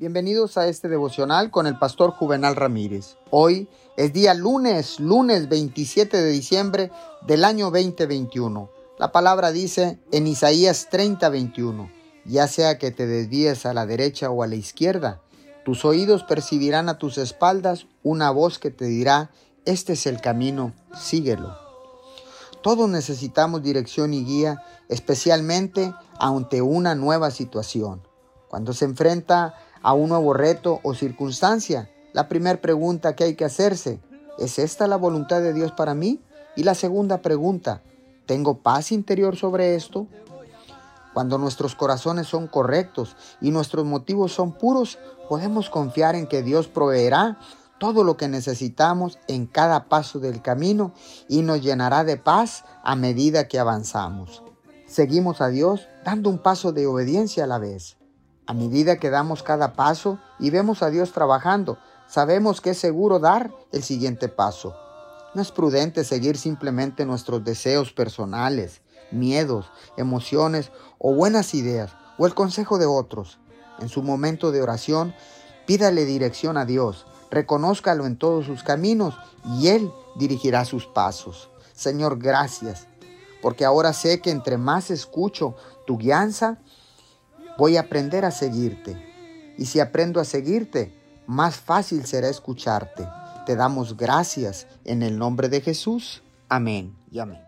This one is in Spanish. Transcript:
Bienvenidos a este devocional con el pastor Juvenal Ramírez. Hoy es día lunes, lunes 27 de diciembre del año 2021. La palabra dice en Isaías 30, 21, ya sea que te desvíes a la derecha o a la izquierda, tus oídos percibirán a tus espaldas una voz que te dirá, este es el camino, síguelo. Todos necesitamos dirección y guía, especialmente ante una nueva situación. Cuando se enfrenta a un nuevo reto o circunstancia, la primera pregunta que hay que hacerse, ¿es esta la voluntad de Dios para mí? Y la segunda pregunta, ¿tengo paz interior sobre esto? Cuando nuestros corazones son correctos y nuestros motivos son puros, podemos confiar en que Dios proveerá todo lo que necesitamos en cada paso del camino y nos llenará de paz a medida que avanzamos. Seguimos a Dios dando un paso de obediencia a la vez. A medida que damos cada paso y vemos a Dios trabajando, sabemos que es seguro dar el siguiente paso. No es prudente seguir simplemente nuestros deseos personales, miedos, emociones o buenas ideas o el consejo de otros. En su momento de oración, pídale dirección a Dios, reconózcalo en todos sus caminos y Él dirigirá sus pasos. Señor, gracias, porque ahora sé que entre más escucho tu guianza, Voy a aprender a seguirte. Y si aprendo a seguirte, más fácil será escucharte. Te damos gracias en el nombre de Jesús. Amén y amén.